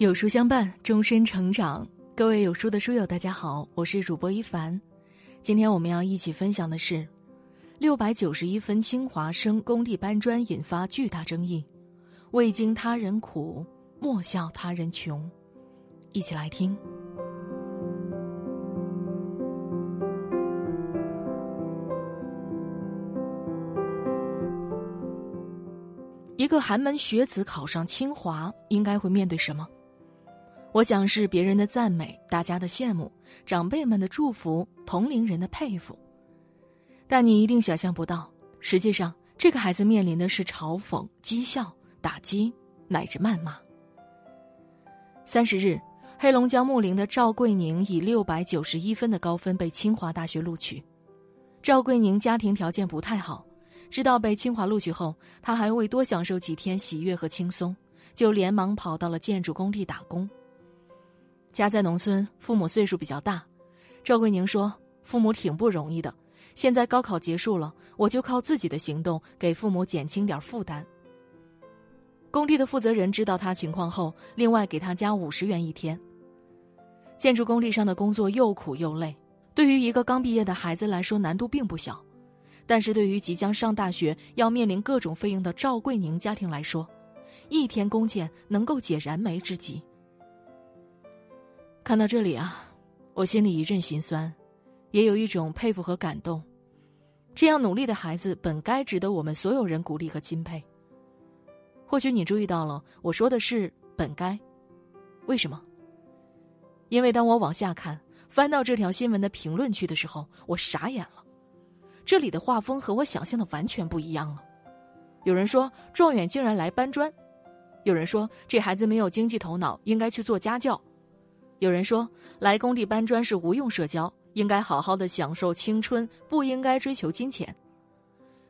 有书相伴，终身成长。各位有书的书友，大家好，我是主播一凡。今天我们要一起分享的是，六百九十一分清华生工地搬砖引发巨大争议。未经他人苦，莫笑他人穷。一起来听。一个寒门学子考上清华，应该会面对什么？我想是别人的赞美，大家的羡慕，长辈们的祝福，同龄人的佩服。但你一定想象不到，实际上这个孩子面临的是嘲讽、讥笑、打击乃至谩骂。三十日，黑龙江木陵的赵桂宁以六百九十一分的高分被清华大学录取。赵桂宁家庭条件不太好，知道被清华录取后，他还未多享受几天喜悦和轻松，就连忙跑到了建筑工地打工。家在农村，父母岁数比较大。赵桂宁说：“父母挺不容易的，现在高考结束了，我就靠自己的行动给父母减轻点负担。”工地的负责人知道他情况后，另外给他加五十元一天。建筑工地上的工作又苦又累，对于一个刚毕业的孩子来说难度并不小，但是对于即将上大学要面临各种费用的赵桂宁家庭来说，一天工钱能够解燃眉之急。看到这里啊，我心里一阵心酸，也有一种佩服和感动。这样努力的孩子本该值得我们所有人鼓励和钦佩。或许你注意到了，我说的是“本该”，为什么？因为当我往下看，翻到这条新闻的评论区的时候，我傻眼了。这里的画风和我想象的完全不一样了。有人说状元竟然来搬砖，有人说这孩子没有经济头脑，应该去做家教。有人说，来工地搬砖是无用社交，应该好好的享受青春，不应该追求金钱。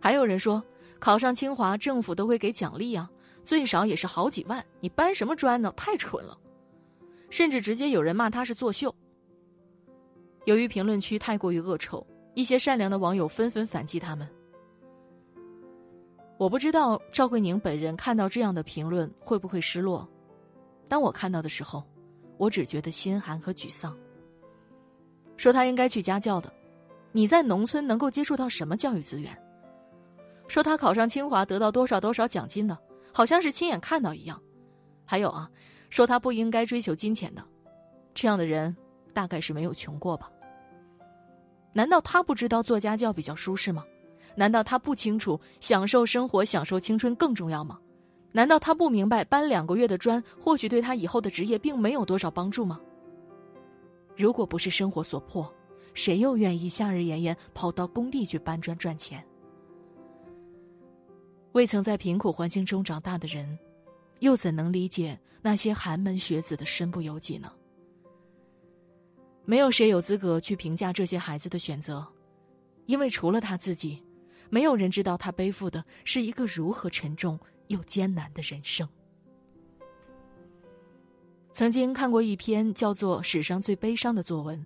还有人说，考上清华，政府都会给奖励啊，最少也是好几万，你搬什么砖呢？太蠢了！甚至直接有人骂他是作秀。由于评论区太过于恶臭，一些善良的网友纷纷反击他们。我不知道赵桂宁本人看到这样的评论会不会失落，当我看到的时候。我只觉得心寒和沮丧。说他应该去家教的，你在农村能够接触到什么教育资源？说他考上清华得到多少多少奖金的，好像是亲眼看到一样。还有啊，说他不应该追求金钱的，这样的人大概是没有穷过吧？难道他不知道做家教比较舒适吗？难道他不清楚享受生活、享受青春更重要吗？难道他不明白搬两个月的砖，或许对他以后的职业并没有多少帮助吗？如果不是生活所迫，谁又愿意夏日炎炎跑到工地去搬砖赚钱？未曾在贫苦环境中长大的人，又怎能理解那些寒门学子的身不由己呢？没有谁有资格去评价这些孩子的选择，因为除了他自己，没有人知道他背负的是一个如何沉重。又艰难的人生。曾经看过一篇叫做《史上最悲伤的作文》，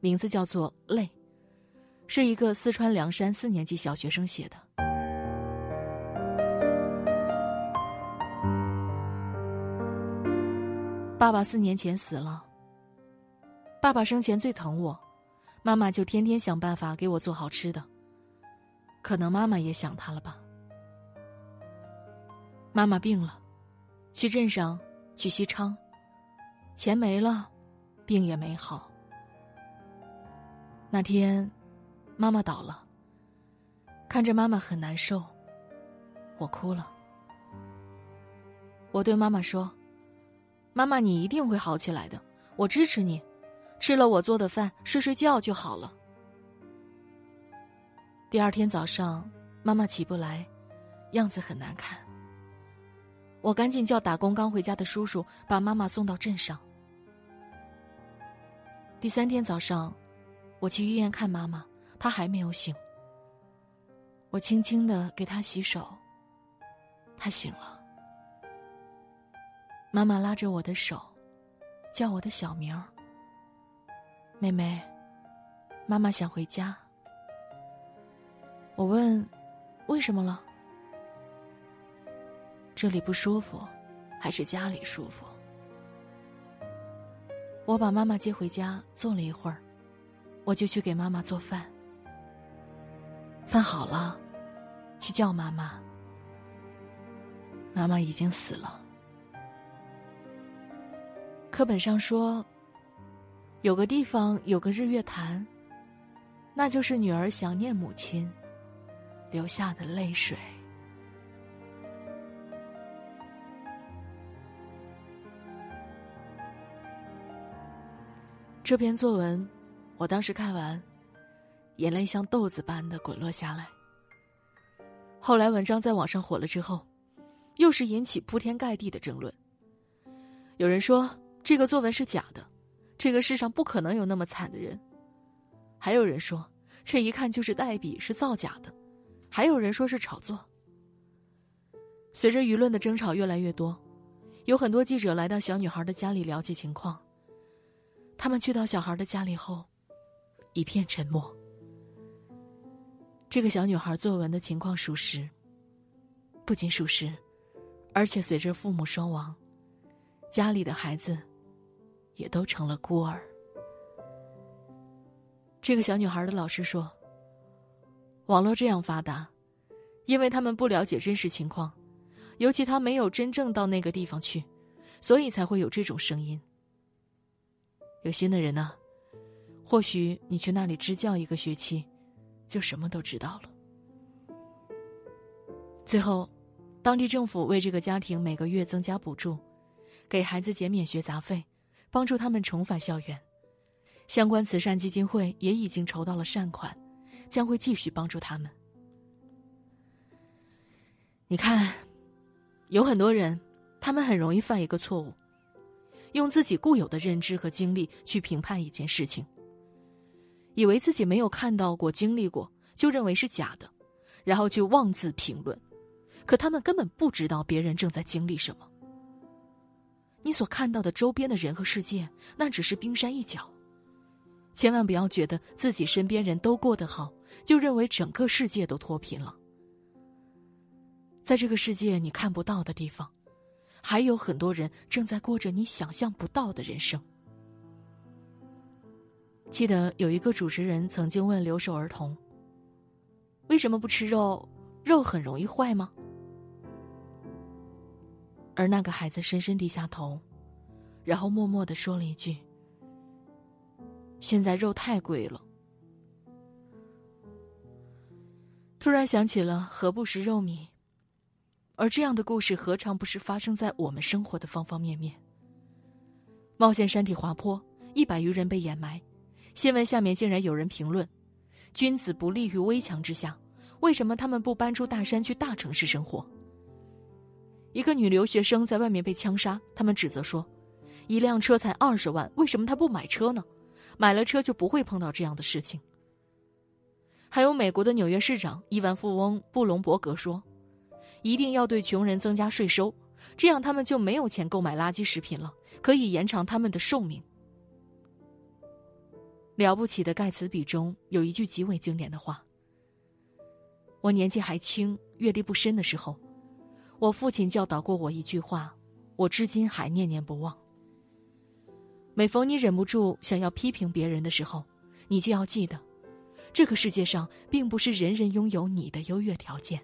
名字叫做《泪》，是一个四川凉山四年级小学生写的。爸爸四年前死了。爸爸生前最疼我，妈妈就天天想办法给我做好吃的。可能妈妈也想他了吧。妈妈病了，去镇上，去西昌，钱没了，病也没好。那天，妈妈倒了。看着妈妈很难受，我哭了。我对妈妈说：“妈妈，你一定会好起来的，我支持你。吃了我做的饭，睡睡觉就好了。”第二天早上，妈妈起不来，样子很难看。我赶紧叫打工刚回家的叔叔把妈妈送到镇上。第三天早上，我去医院看妈妈，她还没有醒。我轻轻的给她洗手，她醒了。妈妈拉着我的手，叫我的小名儿。妹妹，妈妈想回家。我问，为什么了？这里不舒服，还是家里舒服？我把妈妈接回家，坐了一会儿，我就去给妈妈做饭。饭好了，去叫妈妈。妈妈已经死了。课本上说，有个地方有个日月潭，那就是女儿想念母亲流下的泪水。这篇作文，我当时看完，眼泪像豆子般的滚落下来。后来文章在网上火了之后，又是引起铺天盖地的争论。有人说这个作文是假的，这个世上不可能有那么惨的人；还有人说这一看就是代笔，是造假的；还有人说是炒作。随着舆论的争吵越来越多，有很多记者来到小女孩的家里了解情况。他们去到小孩的家里后，一片沉默。这个小女孩作文的情况属实，不仅属实，而且随着父母双亡，家里的孩子也都成了孤儿。这个小女孩的老师说：“网络这样发达，因为他们不了解真实情况，尤其他没有真正到那个地方去，所以才会有这种声音。”有心的人呢，或许你去那里支教一个学期，就什么都知道了。最后，当地政府为这个家庭每个月增加补助，给孩子减免学杂费，帮助他们重返校园。相关慈善基金会也已经筹到了善款，将会继续帮助他们。你看，有很多人，他们很容易犯一个错误。用自己固有的认知和经历去评判一件事情，以为自己没有看到过、经历过，就认为是假的，然后去妄自评论，可他们根本不知道别人正在经历什么。你所看到的周边的人和世界，那只是冰山一角。千万不要觉得自己身边人都过得好，就认为整个世界都脱贫了。在这个世界你看不到的地方。还有很多人正在过着你想象不到的人生。记得有一个主持人曾经问留守儿童：“为什么不吃肉？肉很容易坏吗？”而那个孩子深深低下头，然后默默的说了一句：“现在肉太贵了。”突然想起了“何不食肉糜”。而这样的故事何尝不是发生在我们生活的方方面面？冒险山体滑坡，一百余人被掩埋，新闻下面竟然有人评论：“君子不立于危墙之下，为什么他们不搬出大山去大城市生活？”一个女留学生在外面被枪杀，他们指责说：“一辆车才二十万，为什么他不买车呢？买了车就不会碰到这样的事情。”还有美国的纽约市长亿万富翁布隆伯格说。一定要对穷人增加税收，这样他们就没有钱购买垃圾食品了，可以延长他们的寿命。了不起的盖茨比中有一句极为经典的话：“我年纪还轻、阅历不深的时候，我父亲教导过我一句话，我至今还念念不忘。每逢你忍不住想要批评别人的时候，你就要记得，这个世界上并不是人人拥有你的优越条件。”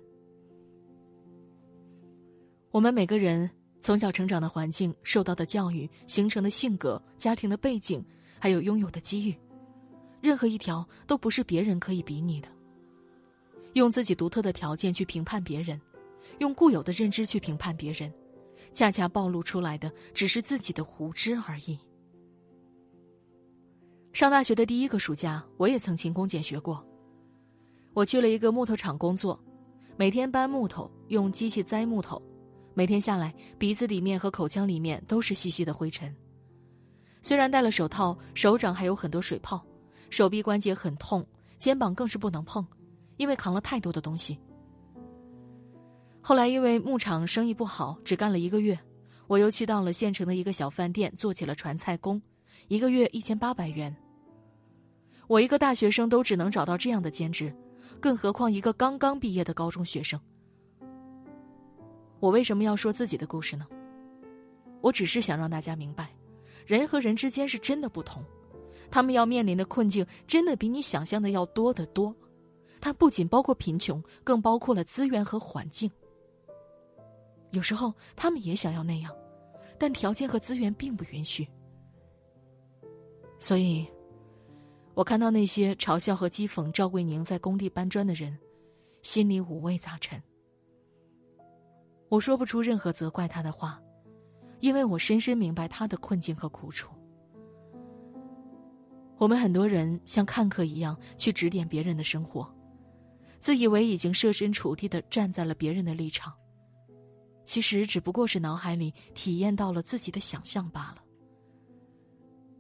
我们每个人从小成长的环境、受到的教育、形成的性格、家庭的背景，还有拥有的机遇，任何一条都不是别人可以比拟的。用自己独特的条件去评判别人，用固有的认知去评判别人，恰恰暴露出来的只是自己的无知而已。上大学的第一个暑假，我也曾勤工俭学过。我去了一个木头厂工作，每天搬木头，用机器栽木头。每天下来，鼻子里面和口腔里面都是细细的灰尘。虽然戴了手套，手掌还有很多水泡，手臂关节很痛，肩膀更是不能碰，因为扛了太多的东西。后来因为牧场生意不好，只干了一个月，我又去到了县城的一个小饭店做起了传菜工，一个月一千八百元。我一个大学生都只能找到这样的兼职，更何况一个刚刚毕业的高中学生。我为什么要说自己的故事呢？我只是想让大家明白，人和人之间是真的不同，他们要面临的困境真的比你想象的要多得多。它不仅包括贫穷，更包括了资源和环境。有时候他们也想要那样，但条件和资源并不允许。所以，我看到那些嘲笑和讥讽赵桂宁在工地搬砖的人，心里五味杂陈。我说不出任何责怪他的话，因为我深深明白他的困境和苦楚。我们很多人像看客一样去指点别人的生活，自以为已经设身处地的站在了别人的立场。其实只不过是脑海里体验到了自己的想象罢了。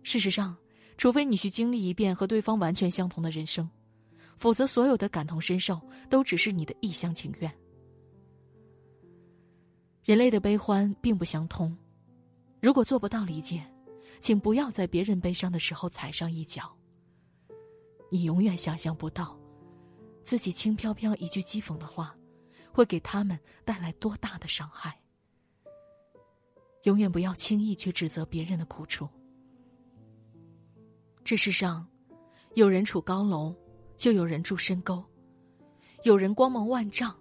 事实上，除非你去经历一遍和对方完全相同的人生，否则所有的感同身受都只是你的一厢情愿。人类的悲欢并不相通，如果做不到理解，请不要在别人悲伤的时候踩上一脚。你永远想象不到，自己轻飘飘一句讥讽的话。会给他们带来多大的伤害？永远不要轻易去指责别人的苦处。这世上，有人处高楼，就有人住深沟；有人光芒万丈，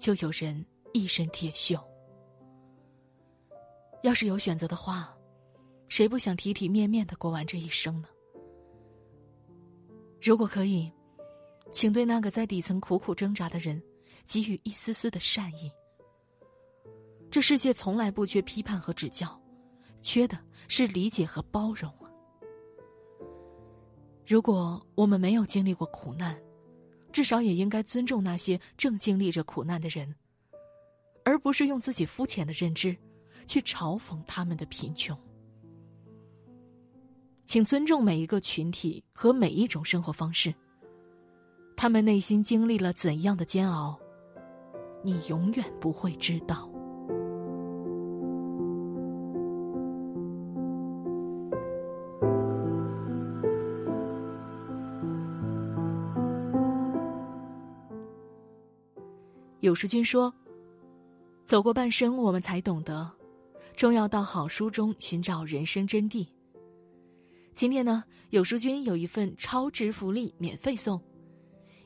就有人一身铁锈。要是有选择的话，谁不想体体面面的过完这一生呢？如果可以，请对那个在底层苦苦挣扎的人。给予一丝丝的善意。这世界从来不缺批判和指教，缺的是理解和包容！如果我们没有经历过苦难，至少也应该尊重那些正经历着苦难的人，而不是用自己肤浅的认知去嘲讽他们的贫穷。请尊重每一个群体和每一种生活方式，他们内心经历了怎样的煎熬。你永远不会知道。有书君说：“走过半生，我们才懂得，终要到好书中寻找人生真谛。”今天呢，有书君有一份超值福利免费送，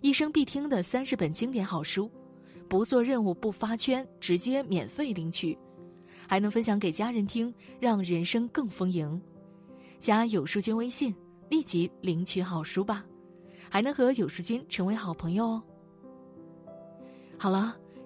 一生必听的三十本经典好书。不做任务不发圈，直接免费领取，还能分享给家人听，让人生更丰盈。加有书君微信，立即领取好书吧，还能和有书君成为好朋友哦。好了，